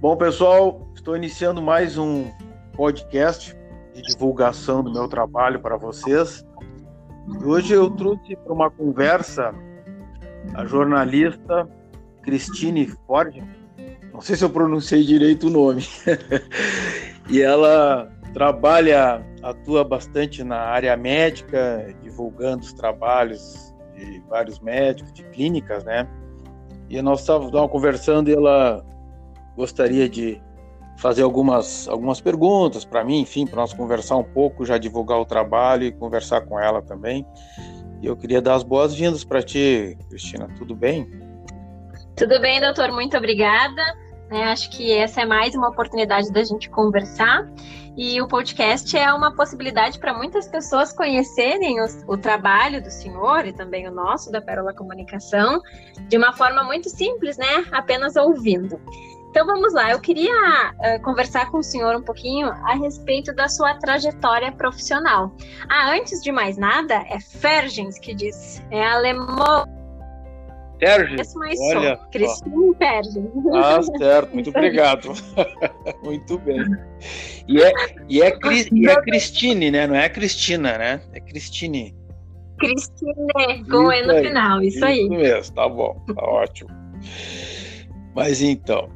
Bom, pessoal, estou iniciando mais um podcast de divulgação do meu trabalho para vocês. Hoje eu trouxe para uma conversa a jornalista Christine Ford. Não sei se eu pronunciei direito o nome. e ela trabalha, atua bastante na área médica, divulgando os trabalhos de vários médicos, de clínicas, né? E nós estávamos conversando e ela gostaria de fazer algumas, algumas perguntas para mim, enfim, para nós conversar um pouco, já divulgar o trabalho e conversar com ela também. E eu queria dar as boas-vindas para ti, Cristina. Tudo bem? Tudo bem, doutor. Muito obrigada. É, acho que essa é mais uma oportunidade da gente conversar. E o podcast é uma possibilidade para muitas pessoas conhecerem o, o, trabalho do senhor e também o nosso, da Pérola Comunicação, de uma forma muito simples, né? Apenas ouvindo. Então vamos lá, eu queria uh, conversar com o senhor um pouquinho a respeito da sua trajetória profissional. Ah, antes de mais nada, é Fergens que diz, é alemão. Fergens? Olha, Cristina Fergens. Ah, certo, muito obrigado. muito bem. E é, e, é, e é Cristine, né? Não é Cristina, né? É Cristine. Cristine, com E no final, isso, isso aí. Isso mesmo, tá bom, tá ótimo. Mas então,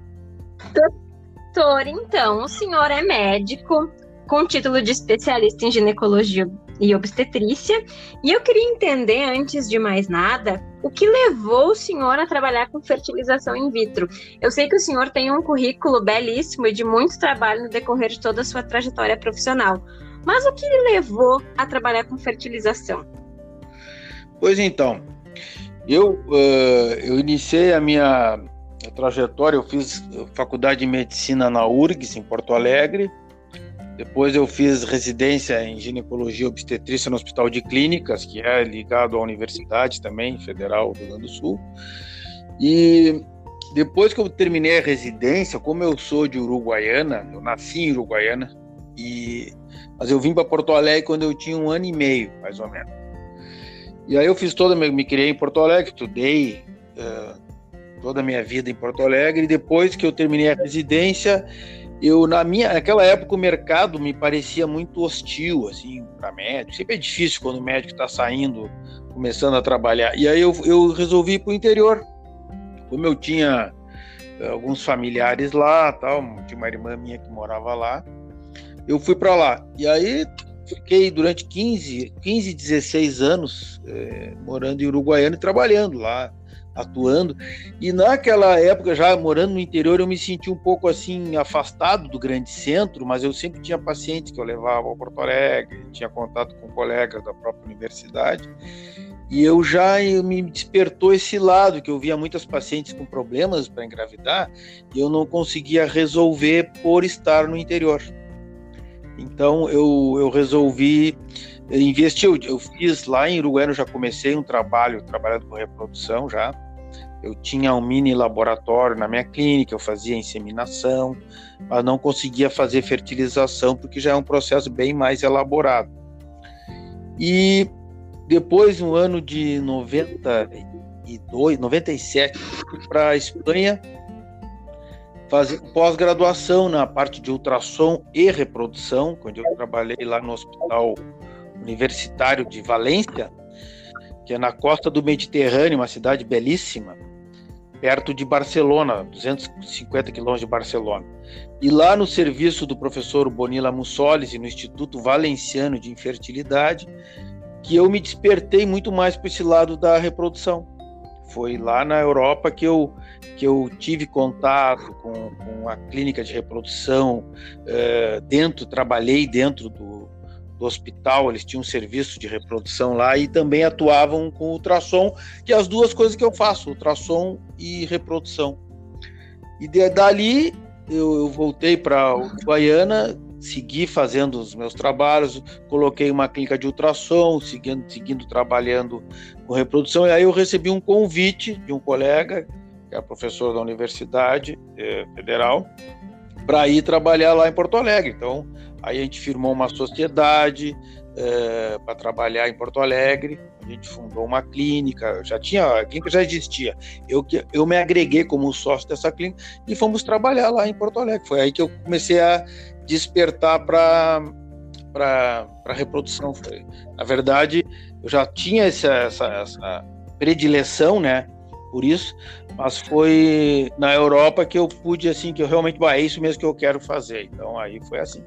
Doutor, então, o senhor é médico com título de especialista em ginecologia e obstetrícia, e eu queria entender, antes de mais nada, o que levou o senhor a trabalhar com fertilização in vitro. Eu sei que o senhor tem um currículo belíssimo e de muito trabalho no decorrer de toda a sua trajetória profissional, mas o que levou a trabalhar com fertilização? Pois então, eu, uh, eu iniciei a minha a trajetória, eu fiz faculdade de medicina na URGS, em Porto Alegre. Depois eu fiz residência em ginecologia obstetrícia no Hospital de Clínicas, que é ligado à Universidade também, Federal do Rio Grande do Sul. E depois que eu terminei a residência, como eu sou de Uruguaiana, eu nasci em Uruguaiana, e mas eu vim para Porto Alegre quando eu tinha um ano e meio, mais ou menos. E aí eu fiz toda, me criei em Porto Alegre, estudei uh, toda a minha vida em Porto Alegre. Depois que eu terminei a residência, eu na minha naquela época o mercado me parecia muito hostil assim para médico. Sempre é difícil quando o médico está saindo, começando a trabalhar. E aí eu, eu resolvi ir para o interior. Como eu tinha eh, alguns familiares lá, tal, tinha uma irmã minha que morava lá. Eu fui para lá. E aí fiquei durante 15, 15 16 anos é, morando em Uruguaiana e trabalhando lá atuando. E naquela época, já morando no interior, eu me senti um pouco assim afastado do grande centro, mas eu sempre tinha pacientes que eu levava ao Porto Alegre, tinha contato com colegas da própria universidade. E eu já eu me despertou esse lado que eu via muitas pacientes com problemas para engravidar e eu não conseguia resolver por estar no interior. Então eu, eu resolvi investir. Eu, fiz lá em Uruguai, eu já comecei um trabalho trabalhando com reprodução já eu tinha um mini laboratório na minha clínica, eu fazia inseminação, mas não conseguia fazer fertilização porque já é um processo bem mais elaborado. E depois, no ano de 92, 97, fui para a Espanha fazer pós-graduação na parte de ultrassom e reprodução, quando eu trabalhei lá no Hospital Universitário de Valência, que é na costa do Mediterrâneo, uma cidade belíssima perto de Barcelona, 250 quilômetros de Barcelona. E lá no serviço do professor Bonilla Mussolis e no Instituto Valenciano de Infertilidade, que eu me despertei muito mais para esse lado da reprodução. Foi lá na Europa que eu, que eu tive contato com, com a clínica de reprodução, uh, dentro, trabalhei dentro do, do hospital, eles tinham um serviço de reprodução lá e também atuavam com ultrassom, que é as duas coisas que eu faço, ultrassom e reprodução. E de, dali eu, eu voltei para Guaiana, segui fazendo os meus trabalhos, coloquei uma clínica de ultrassom, seguindo, seguindo trabalhando com reprodução, e aí eu recebi um convite de um colega, que é professor da Universidade eh, Federal, para ir trabalhar lá em Porto Alegre. Então, Aí a gente firmou uma sociedade é, para trabalhar em Porto Alegre, A gente fundou uma clínica, já tinha, a clínica já existia. Eu, eu me agreguei como sócio dessa clínica e fomos trabalhar lá em Porto Alegre. Foi aí que eu comecei a despertar para para reprodução. Foi, na verdade, eu já tinha essa, essa, essa predileção, né? Por isso, mas foi na Europa que eu pude assim que eu realmente, bah, é isso mesmo que eu quero fazer. Então aí foi assim.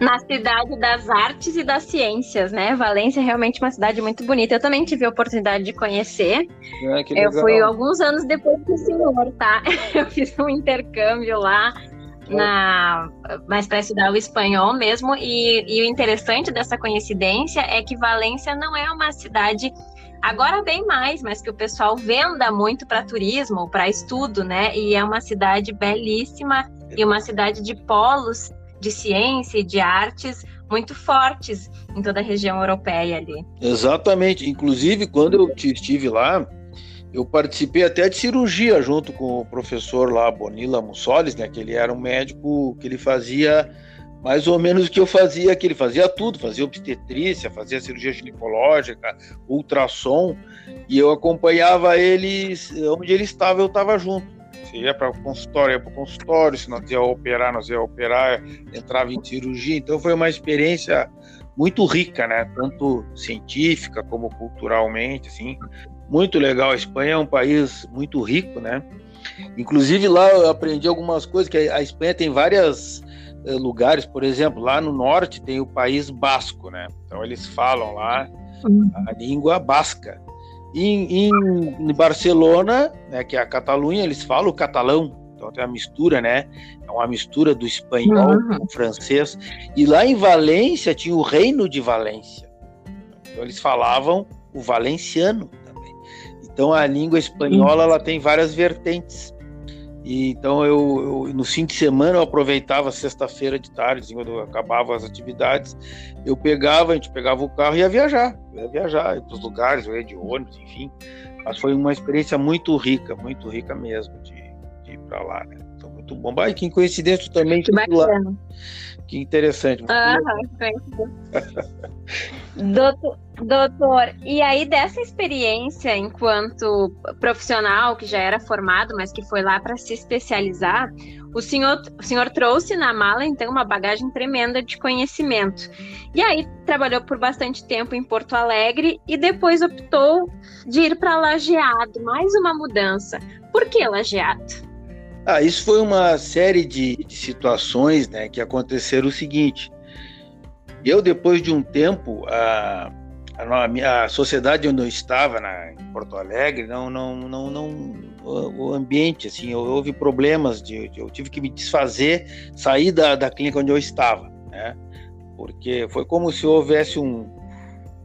Na cidade das artes e das ciências, né? Valência é realmente uma cidade muito bonita. Eu também tive a oportunidade de conhecer. É, eu fui alguns anos depois do senhor, tá? Eu fiz um intercâmbio lá na mais para estudar o espanhol mesmo e, e, o interessante dessa coincidência é que Valência não é uma cidade agora bem mais, mas que o pessoal venda muito para turismo, para estudo, né? E é uma cidade belíssima e uma cidade de polos de ciência e de artes muito fortes em toda a região europeia ali. Exatamente. Inclusive, quando eu estive lá, eu participei até de cirurgia junto com o professor lá, Bonilla Mussolis, né, que ele era um médico que ele fazia mais ou menos o que eu fazia, que ele fazia tudo, fazia obstetrícia, fazia cirurgia ginecológica, ultrassom, e eu acompanhava ele onde ele estava, eu estava junto. Se ia para o consultório, ia para o consultório, se nós ia operar, nós ia operar, entrava em cirurgia. Então foi uma experiência muito rica, né? Tanto científica como culturalmente, assim. Muito legal. A Espanha é um país muito rico, né? Inclusive lá eu aprendi algumas coisas que a Espanha tem vários eh, lugares, por exemplo, lá no norte tem o país basco, né? Então eles falam lá uhum. a língua basca. Em, em, Barcelona, né, que é a Catalunha, eles falam o catalão, então tem uma mistura, né? É uma mistura do espanhol uhum. com o francês. E lá em Valência tinha o Reino de Valência. Então eles falavam o valenciano também. Então a língua espanhola ela tem várias vertentes. E, então eu, eu, no fim de semana eu aproveitava sexta-feira de tarde, quando eu acabava as atividades, eu pegava, a gente pegava o carro e ia viajar, ia viajar para os lugares, eu ia de ônibus, enfim. Mas foi uma experiência muito rica, muito rica mesmo de, de ir para lá, né? Então, muito bom. Bah, que coincidência também que lá. Que interessante. Uhum, doutor, doutor, e aí dessa experiência enquanto profissional que já era formado, mas que foi lá para se especializar, o senhor, o senhor trouxe na mala então uma bagagem tremenda de conhecimento. E aí trabalhou por bastante tempo em Porto Alegre e depois optou de ir para Lajeado, mais uma mudança. Por que Lajeado? Ah, isso foi uma série de, de situações né, que aconteceram o seguinte. Eu, depois de um tempo, a, a, a sociedade onde eu estava, na, em Porto Alegre, não, não, não, não o, o ambiente, assim, houve problemas, de, de, eu tive que me desfazer, sair da, da clínica onde eu estava, né? Porque foi como se houvesse um,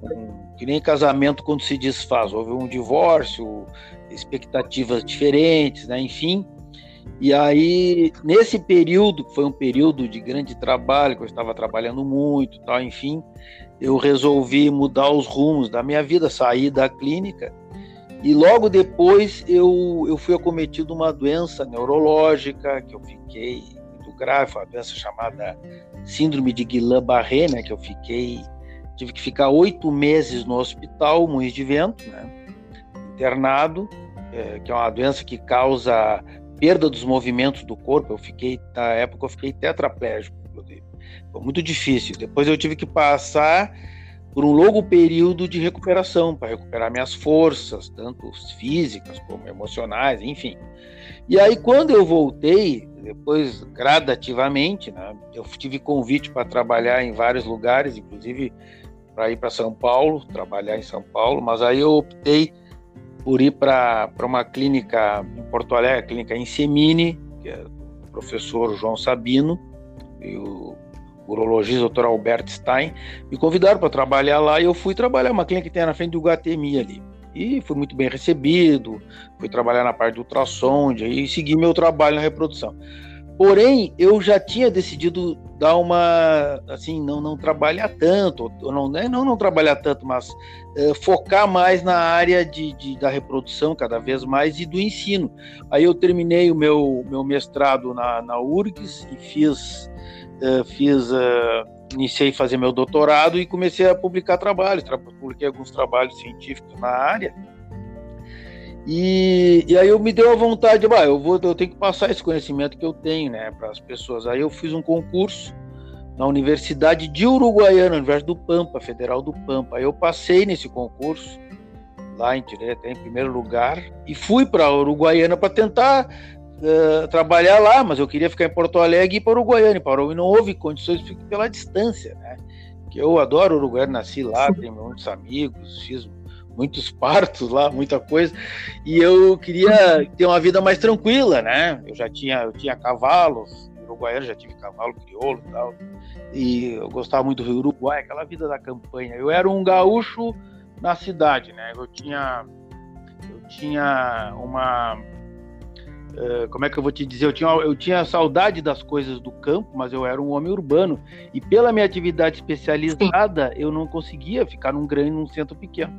um que nem casamento quando se desfaz, houve um divórcio, expectativas diferentes, né? Enfim, e aí, nesse período, que foi um período de grande trabalho, que eu estava trabalhando muito, tal, enfim, eu resolvi mudar os rumos da minha vida, sair da clínica. E logo depois eu, eu fui acometido uma doença neurológica, que eu fiquei muito grave, uma doença chamada Síndrome de Guillain-Barré, né, que eu fiquei, tive que ficar oito meses no hospital, Moinhos de Vento, né, internado, é, que é uma doença que causa perda dos movimentos do corpo. Eu fiquei, na época, eu fiquei tetraplégico, Foi muito difícil. Depois eu tive que passar por um longo período de recuperação para recuperar minhas forças, tanto físicas como emocionais, enfim. E aí, quando eu voltei, depois gradativamente, né, eu tive convite para trabalhar em vários lugares, inclusive para ir para São Paulo, trabalhar em São Paulo, mas aí eu optei por ir para uma clínica em Porto Alegre, a clínica Insemine, que é o professor João Sabino e o urologista Dr. Alberto Stein, me convidaram para trabalhar lá e eu fui trabalhar uma clínica que tem na frente do Guatemi ali. E fui muito bem recebido, fui trabalhar na parte do ultrassom e segui meu trabalho na reprodução. Porém, eu já tinha decidido dar uma, assim, não, não trabalhar tanto, não, né, não, não trabalhar tanto, mas é, focar mais na área de, de, da reprodução cada vez mais e do ensino. Aí eu terminei o meu, meu mestrado na, na URGS e fiz, é, fiz é, iniciei a fazer meu doutorado e comecei a publicar trabalhos, publiquei alguns trabalhos científicos na área. E, e aí eu me deu a vontade, bah, eu vou, eu tenho que passar esse conhecimento que eu tenho, né, para as pessoas. Aí eu fiz um concurso na Universidade de Uruguaiana, Universidade do Pampa, Federal do Pampa. Aí eu passei nesse concurso lá em direto, em primeiro lugar, e fui para Uruguaiana para tentar uh, trabalhar lá, mas eu queria ficar em Porto Alegre e ir para Uruguaiana, e parou, e não houve condições, fico pela distância, né? Que eu adoro Uruguaiana, nasci lá, tenho muitos amigos, fiz muitos partos lá, muita coisa, e eu queria ter uma vida mais tranquila, né? Eu já tinha, eu tinha cavalos, Uruguaiana já tive cavalo crioulo e tal, e eu gostava muito do Uruguai, aquela vida da campanha. Eu era um gaúcho na cidade, né? Eu tinha, eu tinha uma, uh, como é que eu vou te dizer? Eu tinha, eu tinha saudade das coisas do campo, mas eu era um homem urbano e pela minha atividade especializada eu não conseguia ficar num grande, num centro pequeno.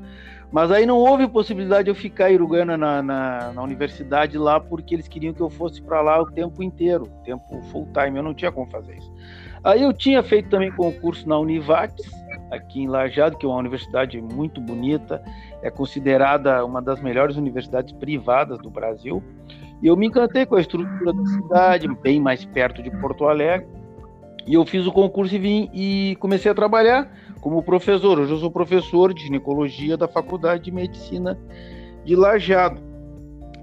Mas aí não houve possibilidade de eu ficar em Uruguaiana na, na, na universidade lá, porque eles queriam que eu fosse para lá o tempo inteiro, tempo full time. Eu não tinha como fazer isso. Aí eu tinha feito também concurso na Univates, aqui em Lajado, que é uma universidade muito bonita, é considerada uma das melhores universidades privadas do Brasil. E eu me encantei com a estrutura da cidade, bem mais perto de Porto Alegre. E eu fiz o concurso e vim e comecei a trabalhar como professor. Hoje eu sou professor de ginecologia da Faculdade de Medicina de Lajado.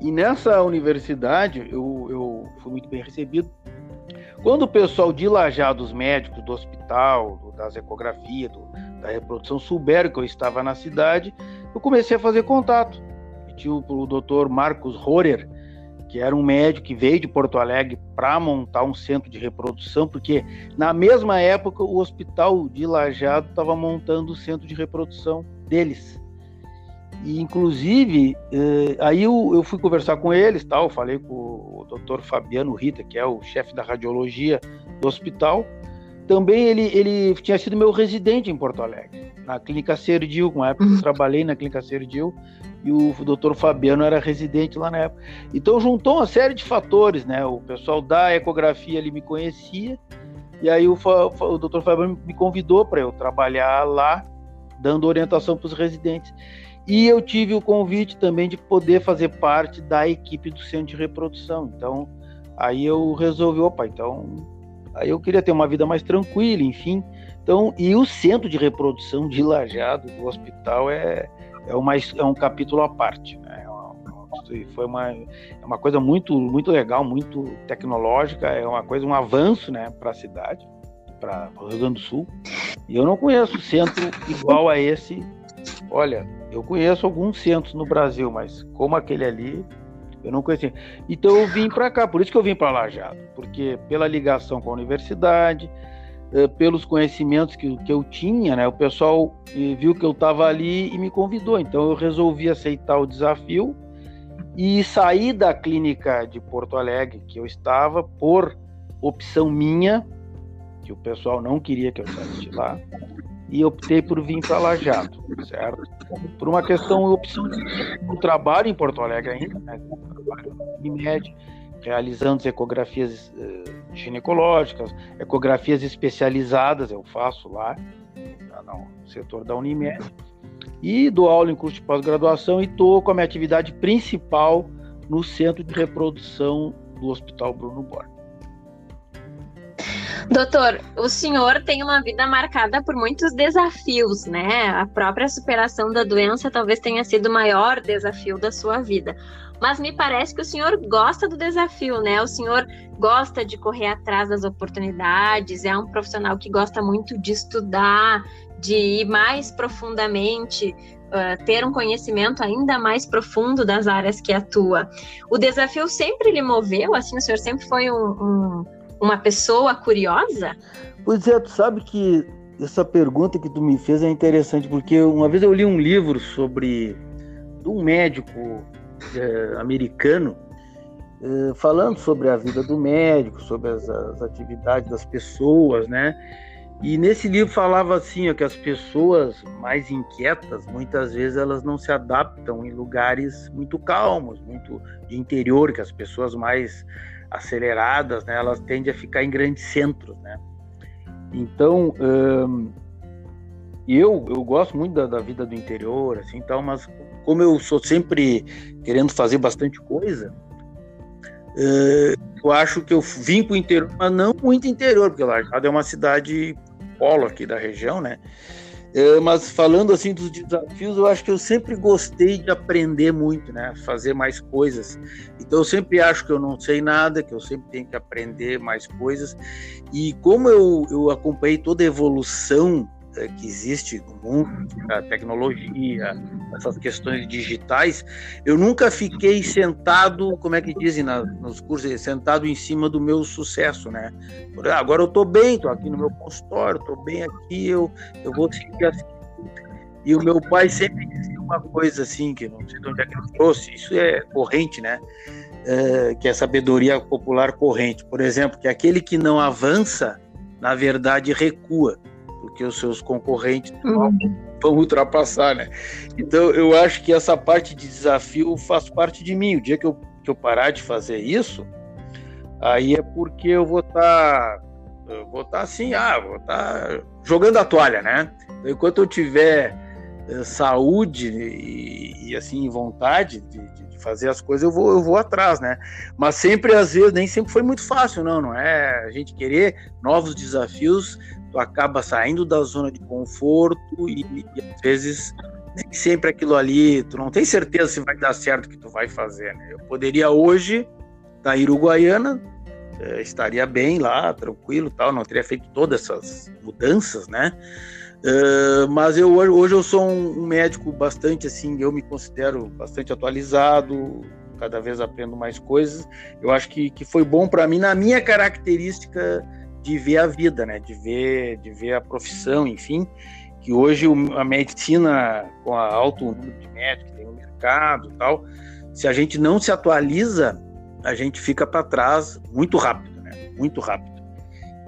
E nessa universidade eu, eu fui muito bem recebido. Quando o pessoal de Lajado, os médicos do hospital, do, das ecografias, do, da reprodução, souberam que eu estava na cidade, eu comecei a fazer contato. Tinha o, o doutor Marcos Rorer, que era um médico que veio de Porto Alegre para montar um centro de reprodução, porque na mesma época o hospital de Lajado estava montando o centro de reprodução deles. E inclusive, eh, aí eu, eu, fui conversar com eles, tal, falei com o Dr. Fabiano Rita, que é o chefe da radiologia do hospital. Também ele, ele tinha sido meu residente em Porto Alegre, na Clínica Serdil, uma época que eu trabalhei na Clínica Serdil, e o doutor Fabiano era residente lá na época. Então juntou uma série de fatores, né? O pessoal da ecografia ali me conhecia, e aí o, o doutor Fabiano me convidou para eu trabalhar lá, dando orientação para os residentes. E eu tive o convite também de poder fazer parte da equipe do centro de reprodução. Então, aí eu resolvi, opa, então, aí eu queria ter uma vida mais tranquila, enfim. Então, e o centro de reprodução de Lajado do hospital é é, uma, é um capítulo à parte. Né? É foi uma, é uma coisa muito, muito legal, muito tecnológica, é uma coisa, um avanço né, para a cidade, para o Rio Grande do Sul. E eu não conheço centro igual a esse. Olha, eu conheço alguns centros no Brasil, mas como aquele ali, eu não conhecia. Então eu vim para cá, por isso que eu vim para Lajado, porque pela ligação com a universidade, pelos conhecimentos que, que eu tinha, né? O pessoal eh, viu que eu estava ali e me convidou. Então eu resolvi aceitar o desafio e sair da clínica de Porto Alegre que eu estava por opção minha, que o pessoal não queria que eu saísse lá, e optei por vir para Lajado, certo? Por uma questão, opção de trabalho em Porto Alegre ainda, né? Trabalho em média realizando ecografias uh, ginecológicas, ecografias especializadas, eu faço lá no setor da Unimed, e dou aula em curso de pós-graduação e estou com a minha atividade principal no Centro de Reprodução do Hospital Bruno Borges. Doutor, o senhor tem uma vida marcada por muitos desafios, né? A própria superação da doença talvez tenha sido o maior desafio da sua vida mas me parece que o senhor gosta do desafio, né? O senhor gosta de correr atrás das oportunidades, é um profissional que gosta muito de estudar, de ir mais profundamente, uh, ter um conhecimento ainda mais profundo das áreas que atua. O desafio sempre lhe moveu? Assim, o senhor sempre foi um, um, uma pessoa curiosa? Pois é, tu sabe que essa pergunta que tu me fez é interessante, porque uma vez eu li um livro sobre um médico é, americano é, falando sobre a vida do médico, sobre as, as, atividades das pessoas, né? E nesse livro falava assim, ó, que as pessoas mais inquietas, muitas vezes elas não se adaptam em lugares muito calmos, muito de interior, que as pessoas mais aceleradas, né, elas tendem a ficar em grandes centros, né? Então, hum, eu, eu gosto muito da, da, vida do interior, assim, tal, mas como eu sou sempre querendo fazer bastante coisa, uh, eu acho que eu vim para o interior, mas não muito interior, porque Lajeado é uma cidade polo aqui da região, né? É, mas falando assim dos desafios, eu acho que eu sempre gostei de aprender muito, né? Fazer mais coisas. Então eu sempre acho que eu não sei nada, que eu sempre tenho que aprender mais coisas. E como eu, eu acompanhei toda a evolução que existe no mundo, a tecnologia, essas questões digitais, eu nunca fiquei sentado, como é que dizem na, nos cursos, sentado em cima do meu sucesso, né? Agora eu estou bem, estou aqui no meu consultório, estou bem aqui, eu, eu vou seguir assim. E o meu pai sempre dizia uma coisa assim, que não sei de onde é que ele trouxe, isso é corrente, né? É, que é sabedoria popular corrente. Por exemplo, que aquele que não avança, na verdade, recua porque os seus concorrentes uhum. vão ultrapassar, né? Então eu acho que essa parte de desafio faz parte de mim. O dia que eu, que eu parar de fazer isso, aí é porque eu vou estar tá, vou estar tá assim, ah, vou estar tá jogando a toalha, né? Enquanto eu tiver eh, saúde e, e, assim vontade de, de, fazer as coisas, eu vou, eu vou atrás, né? Mas sempre às vezes nem sempre foi muito fácil, não, não é? A gente querer novos desafios tu acaba saindo da zona de conforto e, e, às vezes nem sempre aquilo ali, tu não tem certeza se vai dar certo o que tu vai fazer, né? Eu poderia hoje em Uruguaiana, eh, estaria bem lá, tranquilo, tal, não teria feito todas essas mudanças, né? Uh, mas eu hoje eu sou um, um médico bastante assim, eu me considero bastante atualizado, cada vez aprendo mais coisas. Eu acho que, que foi bom para mim na minha característica de ver a vida, né? De ver, de ver a profissão, enfim, que hoje a medicina com a alto número de médicos que tem no mercado, tal, se a gente não se atualiza, a gente fica para trás muito rápido, né? Muito rápido.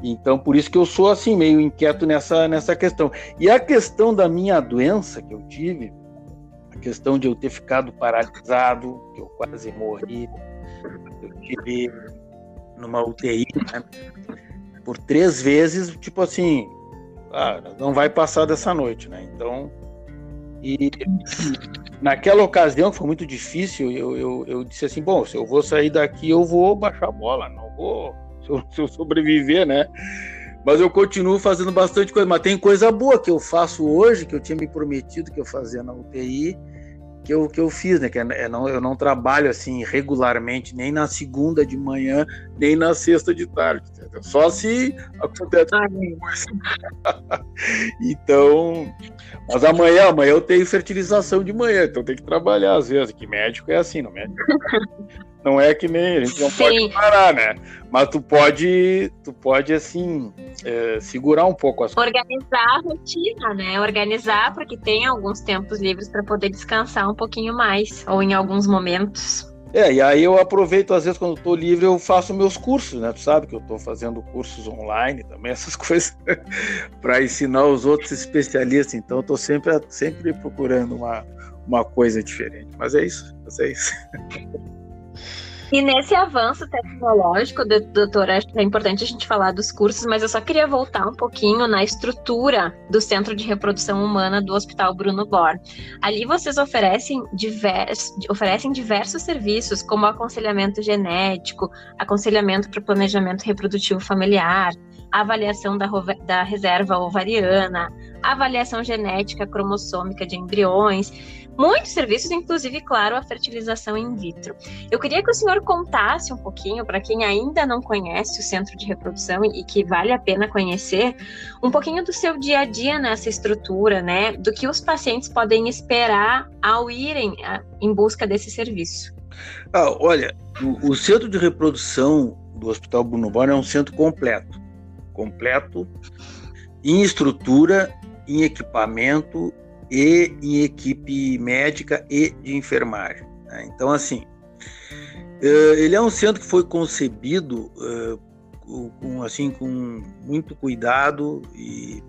Então, por isso que eu sou assim meio inquieto nessa nessa questão. E a questão da minha doença que eu tive, a questão de eu ter ficado paralisado, que eu quase morri, eu tive numa UTI, né? Por três vezes, tipo assim, ah, não vai passar dessa noite, né? Então, e naquela ocasião, que foi muito difícil, eu, eu, eu, disse assim, bom, se eu vou sair daqui, eu vou baixar a bola, não vou, se eu, se eu sobreviver, né? Mas eu continuo fazendo bastante coisa, mas tem coisa boa que eu faço hoje, que eu tinha me prometido que eu fazia na UTI, que eu, que eu fiz, né? Que é, é, não, eu não trabalho assim regularmente, nem na segunda de manhã, nem na sexta de tarde. Entendeu? Só se acontece coisa. então, mas amanhã, amanhã eu tenho fertilização de manhã, então tem que trabalhar às vezes. Que médico é assim, não médico. Não é que nem a gente não Sim. pode parar, né? Mas tu pode, tu pode assim é, segurar um pouco as organizar a rotina, né? Organizar para que tenha alguns tempos livres para poder descansar um pouquinho mais ou em alguns momentos. É, e aí eu aproveito, às vezes, quando estou livre, eu faço meus cursos, né? Tu sabe que eu estou fazendo cursos online também, essas coisas, para ensinar os outros especialistas. Então, eu estou sempre, sempre procurando uma, uma coisa diferente. Mas é isso, mas é isso. E nesse avanço tecnológico, doutora, acho que é importante a gente falar dos cursos, mas eu só queria voltar um pouquinho na estrutura do Centro de Reprodução Humana do Hospital Bruno Bor. Ali vocês oferecem, divers, oferecem diversos serviços, como aconselhamento genético, aconselhamento para planejamento reprodutivo familiar, avaliação da, da reserva ovariana, avaliação genética cromossômica de embriões muitos serviços, inclusive, claro, a fertilização in vitro. Eu queria que o senhor contasse um pouquinho, para quem ainda não conhece o centro de reprodução e que vale a pena conhecer, um pouquinho do seu dia a dia nessa estrutura, né? Do que os pacientes podem esperar ao irem a, em busca desse serviço. Ah, olha, o, o, centro de reprodução do Hospital Bruno Bona é um centro completo. Completo em estrutura, em equipamento e em equipe médica e de enfermagem. Né? Então, assim, eh, ele é um centro que foi concebido eh, com, assim, com muito cuidado e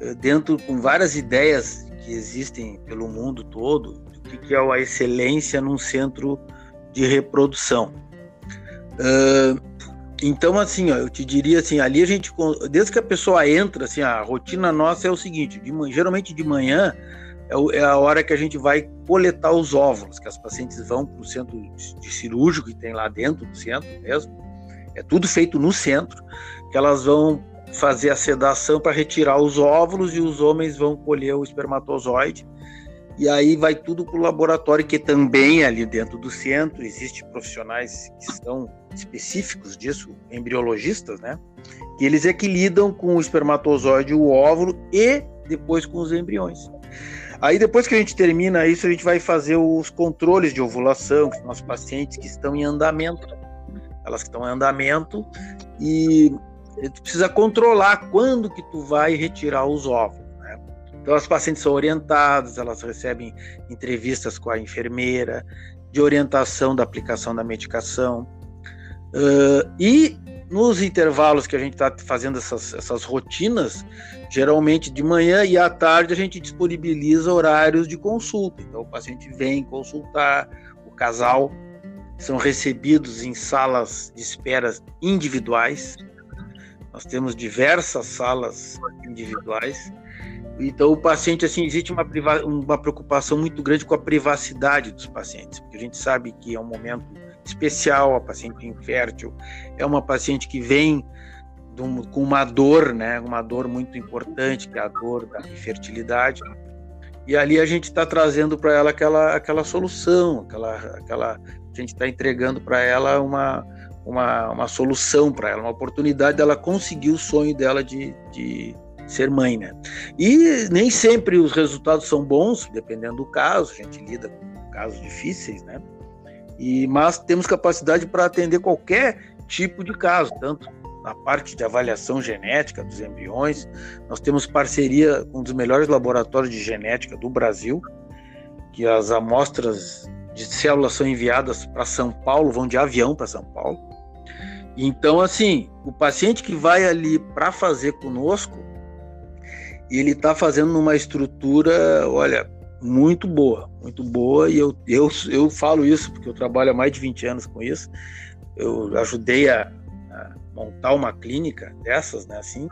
eh, dentro com várias ideias que existem pelo mundo todo do que é a excelência num centro de reprodução. Então, assim, ó, eu te diria assim, ali a gente, desde que a pessoa entra, assim, a rotina nossa é o seguinte, de, geralmente de manhã é, é, a hora que a gente vai coletar os óvulos, que as pacientes vão para o centro de cirúrgico que tem lá dentro do centro mesmo, é tudo feito no centro, que elas vão fazer a sedação para retirar os óvulos e os homens vão colher o espermatozoide. E aí vai tudo para o laboratório, que também é ali dentro do centro, existem profissionais que são específicos disso, embriologistas, né? Que eles é que lidam com o espermatozoide, o óvulo e depois com os embriões. Aí depois que a gente termina isso, a gente vai fazer os controles de ovulação, que são os pacientes que estão em andamento. Elas que estão em andamento e tu precisa controlar quando que tu vai retirar os óvulos. Né? Então as pacientes são orientadas, elas recebem entrevistas com a enfermeira, de orientação da aplicação da medicação. Uh, e nos intervalos que a gente está fazendo essas, essas rotinas, geralmente de manhã e à tarde a gente disponibiliza horários de consulta. Então o paciente vem consultar, o casal são recebidos em salas de espera individuais. Nós temos diversas salas individuais. Então, o paciente, assim, existe uma, uma preocupação muito grande com a privacidade dos pacientes, porque a gente sabe que é um momento especial, a paciente infértil é uma paciente que vem um, com uma dor, né, uma dor muito importante, que é a dor da infertilidade, e ali a gente está trazendo para ela aquela, aquela solução, aquela, aquela, a gente está entregando para ela uma, uma, uma solução para ela, uma oportunidade dela conseguir o sonho dela de, de ser mãe, né? E nem sempre os resultados são bons, dependendo do caso, a gente lida com casos difíceis, né? E, mas temos capacidade para atender qualquer tipo de caso, tanto na parte de avaliação genética dos embriões. Nós temos parceria com um dos melhores laboratórios de genética do Brasil, que as amostras de células são enviadas para São Paulo, vão de avião para São Paulo. Então, assim, o paciente que vai ali para fazer conosco, ele está fazendo numa estrutura, olha, muito boa, muito boa, e eu, eu, eu falo isso porque eu trabalho há mais de 20 anos com isso. Eu ajudei a, a montar uma clínica dessas, né, assim,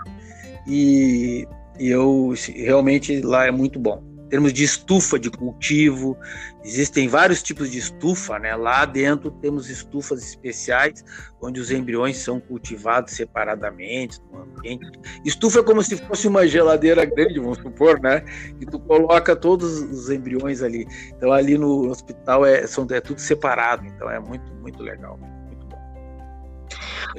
e, e eu realmente lá é muito bom termos de estufa de cultivo, existem vários tipos de estufa, né? Lá dentro temos estufas especiais onde os embriões são cultivados separadamente no ambiente. Estufa é como se fosse uma geladeira grande, vamos supor, né? E tu coloca todos os embriões ali. Então ali no hospital é, são, é tudo separado, então é muito, muito legal.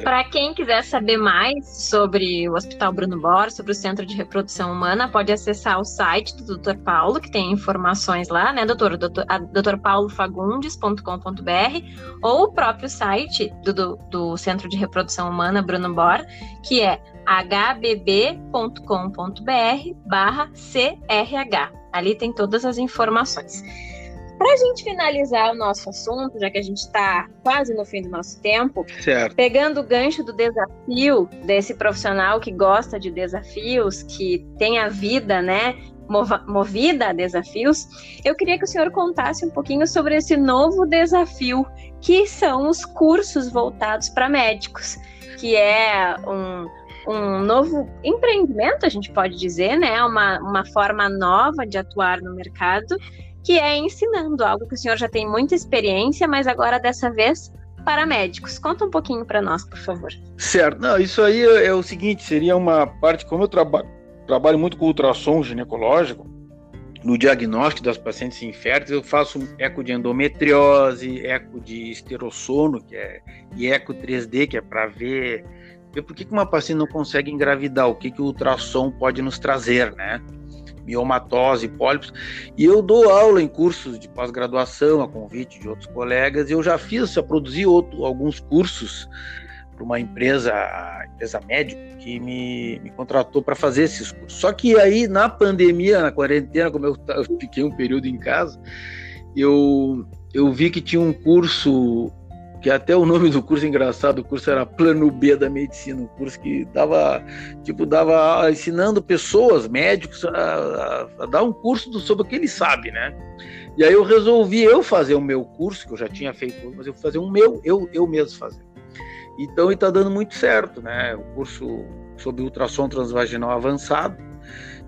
Para quem quiser saber mais sobre o Hospital Bruno Bor, sobre o Centro de Reprodução Humana, pode acessar o site do Dr. Paulo, que tem informações lá, né, doutor? doutor drpaulofagundes.com.br ou o próprio site do, do, do Centro de Reprodução Humana Bruno Bor, que é hbb.com.br barra CRH. Ali tem todas as informações. Para a gente finalizar o nosso assunto, já que a gente está quase no fim do nosso tempo, certo. pegando o gancho do desafio desse profissional que gosta de desafios, que tem a vida, né, movida a desafios, eu queria que o senhor contasse um pouquinho sobre esse novo desafio, que são os cursos voltados para médicos, que é um, um novo empreendimento, a gente pode dizer, né? Uma, uma forma nova de atuar no mercado que é ensinando algo que o senhor já tem muita experiência, mas agora dessa vez para médicos. Conta um pouquinho para nós, por favor. Certo. Não, isso aí é, é o seguinte, seria uma parte como eu trabalho trabalho muito com ultrassom ginecológico, no diagnóstico das pacientes inférteis, eu faço eco de endometriose, eco de esterossono, que é, e eco 3D, que é para ver, ver por que uma paciente não consegue engravidar, o que, que o ultrassom pode nos trazer, né? Miomatose, pólipos. E eu dou aula em cursos de pós-graduação, a convite de outros colegas. E eu já fiz, já produzi outro, alguns cursos para uma empresa, empresa médica, que me, me contratou para fazer esses cursos. Só que aí, na pandemia, na quarentena, como eu, eu fiquei um período em casa, eu, eu vi que tinha um curso que até o nome do curso é engraçado, o curso era Plano B da Medicina, um curso que dava, tipo, dava ensinando pessoas, médicos, a, a, a dar um curso sobre o que ele sabe, né? E aí eu resolvi eu fazer o meu curso, que eu já tinha feito, mas eu fazer um meu, eu, eu mesmo fazer. Então, está dando muito certo, né? O curso sobre ultrassom transvaginal avançado.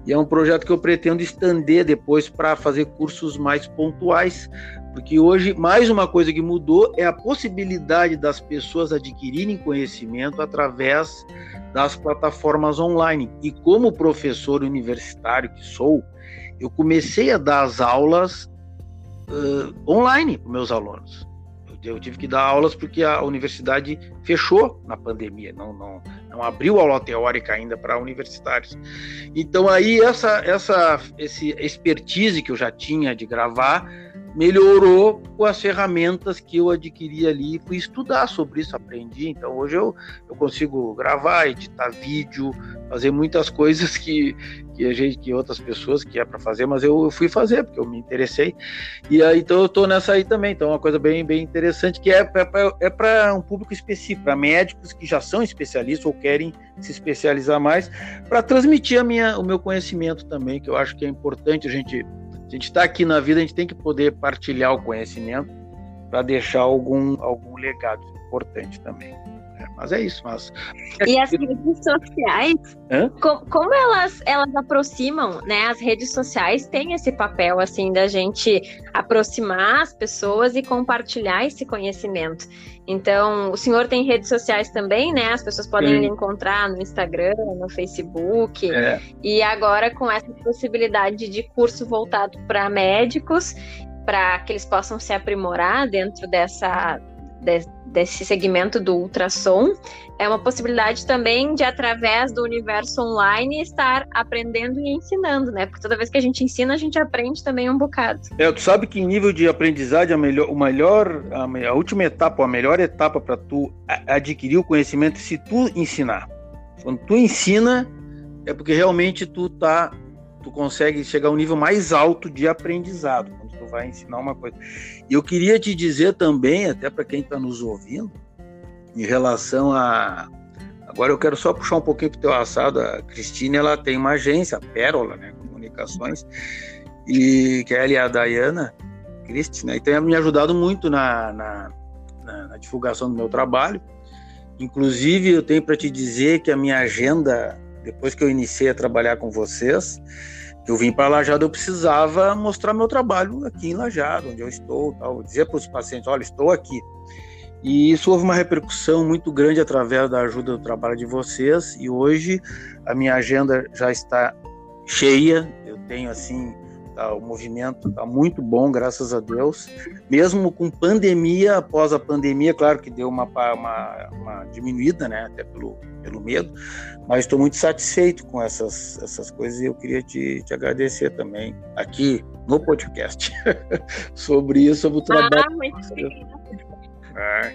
E é um projeto que eu pretendo estender depois para fazer cursos mais pontuais, porque hoje mais uma coisa que mudou é a possibilidade das pessoas adquirirem conhecimento através das plataformas online. E como professor universitário que sou, eu comecei a dar as aulas uh, online para meus alunos. Eu tive que dar aulas porque a universidade fechou na pandemia, não, não, não abriu aula teórica ainda para universitários. Então aí essa, essa esse expertise que eu já tinha de gravar melhorou com as ferramentas que eu adquiri ali, fui estudar sobre isso, aprendi. Então hoje eu, eu consigo gravar, editar vídeo, fazer muitas coisas que, que a gente, que outras pessoas que é para fazer, mas eu, eu, fui fazer porque eu me interessei. E aí então eu estou nessa aí também. Então é uma coisa bem bem interessante que é é para um público específico, para médicos que já são especialistas ou querem se especializar mais, para transmitir a minha o meu conhecimento também, que eu acho que é importante a gente a gente está aqui na vida, a gente tem que poder partilhar o conhecimento para deixar algum, algum legado importante também. Mas é isso. Mas... E as redes sociais, com, como elas, elas aproximam, né? As redes sociais têm esse papel assim da gente aproximar as pessoas e compartilhar esse conhecimento. Então, o senhor tem redes sociais também, né? As pessoas podem Sim. encontrar no Instagram, no Facebook. É. E agora, com essa possibilidade de curso voltado para médicos, para que eles possam se aprimorar dentro dessa, de, desse segmento do ultrassom, é uma possibilidade também de, através do universo online, estar aprendendo e ensinando, né? Porque toda vez que a gente ensina, a gente aprende também um bocado. É, tu sabe que nível de aprendizagem, a melhor, o melhor, a, a última etapa, a melhor etapa para tu adquirir o conhecimento, é se tu ensinar. Quando tu ensina, é porque realmente tu tá, tu consegue chegar a um nível mais alto de aprendizado tu vai ensinar uma coisa. E eu queria te dizer também, até para quem está nos ouvindo, em relação a. Agora eu quero só puxar um pouquinho para o teu assado. A Cristina ela tem uma agência, a Pérola, né? Comunicações, e que ela e a Dayana Cristina, e tem me ajudado muito na, na, na, na divulgação do meu trabalho. Inclusive, eu tenho para te dizer que a minha agenda, depois que eu iniciei a trabalhar com vocês, eu vim para Lajado, eu precisava mostrar meu trabalho aqui em Lajado, onde eu estou, tal, dizer para os pacientes, olha, estou aqui. E isso houve uma repercussão muito grande através da ajuda do trabalho de vocês. E hoje a minha agenda já está cheia. Eu tenho assim Tá, o movimento está muito bom, graças a Deus. Mesmo com pandemia, após a pandemia, claro que deu uma, uma, uma diminuída, né? Até pelo, pelo medo, mas estou muito satisfeito com essas, essas coisas e eu queria te, te agradecer também aqui no podcast sobre isso, sobre o trabalho. Ah, muito é,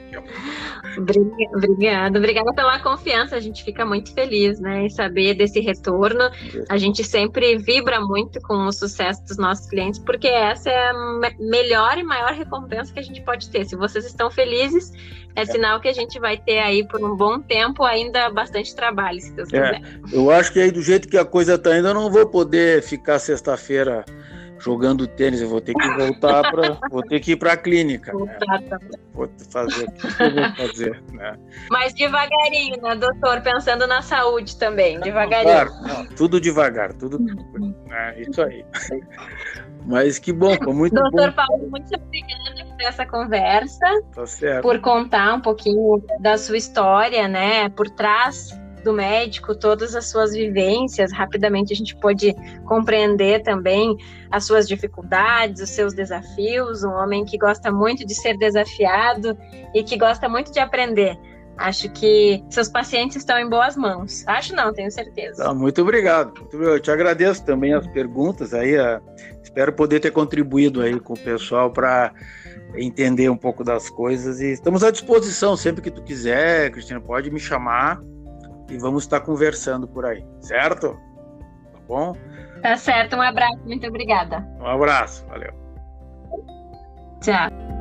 Obrigada, obrigada pela confiança. A gente fica muito feliz, né, em saber desse retorno. A gente sempre vibra muito com o sucesso dos nossos clientes, porque essa é a melhor e maior recompensa que a gente pode ter. Se vocês estão felizes, é, é. sinal que a gente vai ter aí por um bom tempo ainda bastante trabalho, se Deus é, quiser. Eu acho que aí do jeito que a coisa está indo, eu não vou poder ficar sexta-feira jogando tênis, eu vou ter que voltar para, vou ter que ir para a clínica. Né? Vou fazer o que eu vou fazer, né? Mas devagarinho, né, doutor? Pensando na saúde também, devagarinho. Claro, não, tudo devagar, tudo, é isso aí. Mas que bom, foi muito doutor bom. Doutor Paulo, muito obrigada por essa conversa, tá por contar um pouquinho da sua história, né, por trás do médico, todas as suas vivências, rapidamente a gente pôde compreender também as suas dificuldades, os seus desafios, um homem que gosta muito de ser desafiado e que gosta muito de aprender. Acho que seus pacientes estão em boas mãos. Acho não, tenho certeza. Tá, muito obrigado. Eu te agradeço também as perguntas aí. A... Espero poder ter contribuído aí com o pessoal para entender um pouco das coisas e estamos à disposição sempre que tu quiser, Cristina, pode me chamar e vamos estar conversando por aí, certo? Tá bom? Tá certo, um abraço, muito obrigada. Um abraço, valeu. Tchau.